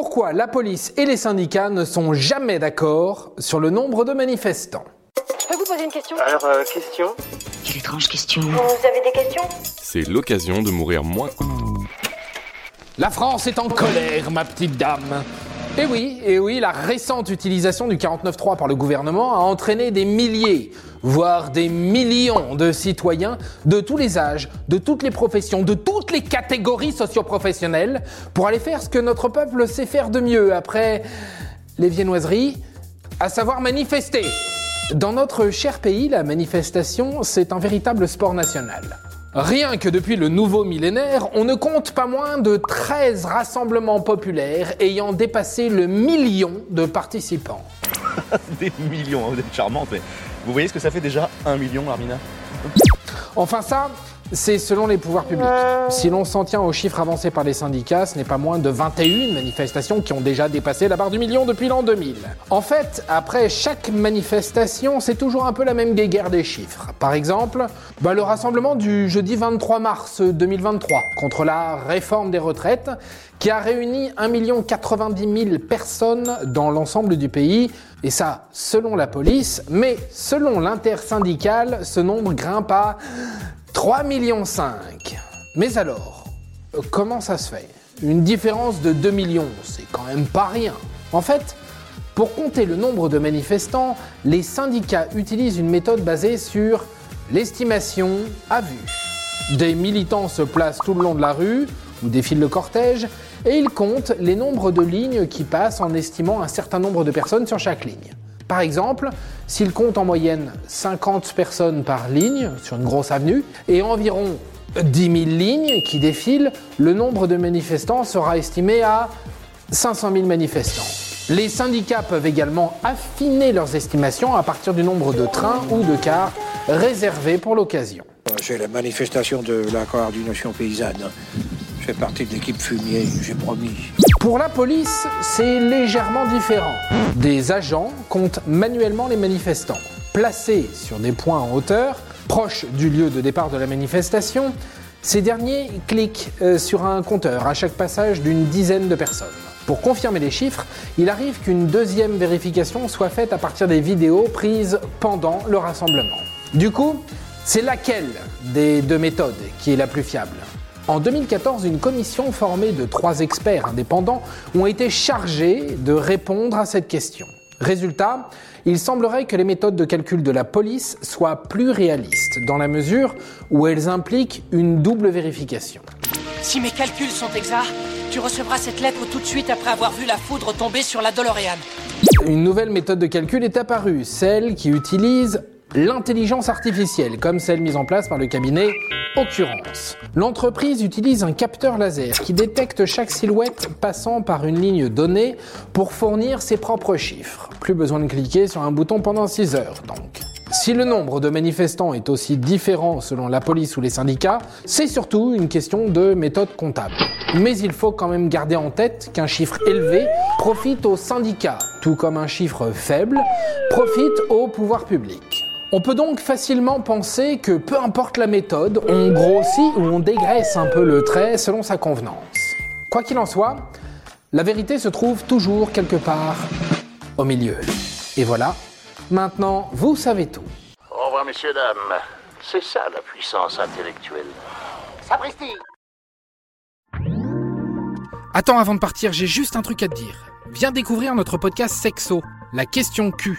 Pourquoi la police et les syndicats ne sont jamais d'accord sur le nombre de manifestants Je peux vous poser une question Alors, euh, question Quelle étrange question. Vous avez des questions C'est l'occasion de mourir moins. La France est en colère, ma petite dame. Et oui, et oui, la récente utilisation du 49.3 par le gouvernement a entraîné des milliers, voire des millions de citoyens de tous les âges, de toutes les professions, de toutes les catégories socioprofessionnelles pour aller faire ce que notre peuple sait faire de mieux après les viennoiseries, à savoir manifester. Dans notre cher pays, la manifestation, c'est un véritable sport national. Rien que depuis le nouveau millénaire, on ne compte pas moins de 13 rassemblements populaires ayant dépassé le million de participants. Des millions, hein, vous êtes charmante, mais vous voyez ce que ça fait déjà un million, Armina? Enfin ça, c'est selon les pouvoirs publics. Si l'on s'en tient aux chiffres avancés par les syndicats, ce n'est pas moins de 21 manifestations qui ont déjà dépassé la barre du million depuis l'an 2000. En fait, après chaque manifestation, c'est toujours un peu la même guéguerre des chiffres. Par exemple, bah, le rassemblement du jeudi 23 mars 2023 contre la réforme des retraites qui a réuni 1 90 000 personnes dans l'ensemble du pays, et ça selon la police, mais selon l'intersyndicale, ce nombre grimpe à 3 millions 5. Mais alors, comment ça se fait? Une différence de 2 millions, c'est quand même pas rien. En fait, pour compter le nombre de manifestants, les syndicats utilisent une méthode basée sur l'estimation à vue. Des militants se placent tout le long de la rue ou défilent le cortège et ils comptent les nombres de lignes qui passent en estimant un certain nombre de personnes sur chaque ligne. Par exemple, s'ils comptent en moyenne 50 personnes par ligne sur une grosse avenue et environ 10 000 lignes qui défilent, le nombre de manifestants sera estimé à 500 000 manifestants. Les syndicats peuvent également affiner leurs estimations à partir du nombre de trains ou de cars réservés pour l'occasion. C'est la manifestation de la coordination paysanne. Je fais partie de l'équipe fumier, j'ai promis. Pour la police, c'est légèrement différent. Des agents comptent manuellement les manifestants. Placés sur des points en hauteur, proches du lieu de départ de la manifestation, ces derniers cliquent euh, sur un compteur à chaque passage d'une dizaine de personnes. Pour confirmer les chiffres, il arrive qu'une deuxième vérification soit faite à partir des vidéos prises pendant le rassemblement. Du coup, c'est laquelle des deux méthodes qui est la plus fiable? En 2014, une commission formée de trois experts indépendants ont été chargés de répondre à cette question. Résultat, il semblerait que les méthodes de calcul de la police soient plus réalistes, dans la mesure où elles impliquent une double vérification. Si mes calculs sont exacts, tu recevras cette lettre tout de suite après avoir vu la foudre tomber sur la DeLorean. Une nouvelle méthode de calcul est apparue, celle qui utilise l'intelligence artificielle, comme celle mise en place par le cabinet Occurrence. L'entreprise utilise un capteur laser qui détecte chaque silhouette passant par une ligne donnée pour fournir ses propres chiffres. Plus besoin de cliquer sur un bouton pendant 6 heures donc. Si le nombre de manifestants est aussi différent selon la police ou les syndicats, c'est surtout une question de méthode comptable. Mais il faut quand même garder en tête qu'un chiffre élevé profite aux syndicats, tout comme un chiffre faible profite au pouvoir public. On peut donc facilement penser que peu importe la méthode, on grossit ou on dégraisse un peu le trait selon sa convenance. Quoi qu'il en soit, la vérité se trouve toujours quelque part au milieu. Et voilà, maintenant vous savez tout. Au revoir, messieurs, dames. C'est ça la puissance intellectuelle. Sapristi Attends, avant de partir, j'ai juste un truc à te dire. Viens découvrir notre podcast Sexo, la question Q.